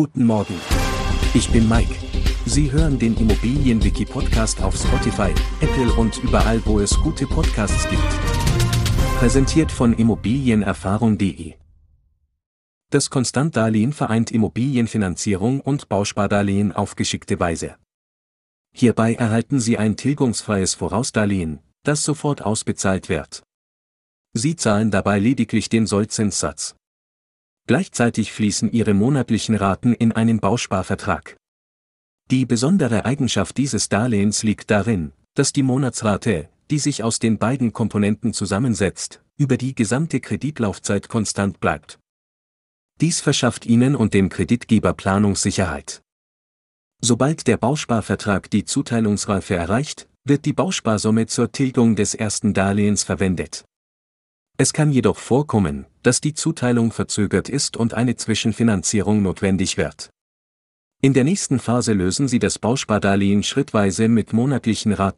Guten Morgen. Ich bin Mike. Sie hören den Immobilienwiki Podcast auf Spotify, Apple und überall, wo es gute Podcasts gibt. Präsentiert von immobilienerfahrung.de. Das Konstantdarlehen vereint Immobilienfinanzierung und Bauspardarlehen auf geschickte Weise. Hierbei erhalten Sie ein tilgungsfreies Vorausdarlehen, das sofort ausbezahlt wird. Sie zahlen dabei lediglich den Sollzinssatz. Gleichzeitig fließen ihre monatlichen Raten in einen Bausparvertrag. Die besondere Eigenschaft dieses Darlehens liegt darin, dass die Monatsrate, die sich aus den beiden Komponenten zusammensetzt, über die gesamte Kreditlaufzeit konstant bleibt. Dies verschafft Ihnen und dem Kreditgeber Planungssicherheit. Sobald der Bausparvertrag die Zuteilungsreife erreicht, wird die Bausparsumme zur Tilgung des ersten Darlehens verwendet. Es kann jedoch vorkommen, dass die Zuteilung verzögert ist und eine Zwischenfinanzierung notwendig wird. In der nächsten Phase lösen Sie das Bauspardarlehen schrittweise mit monatlichen Raten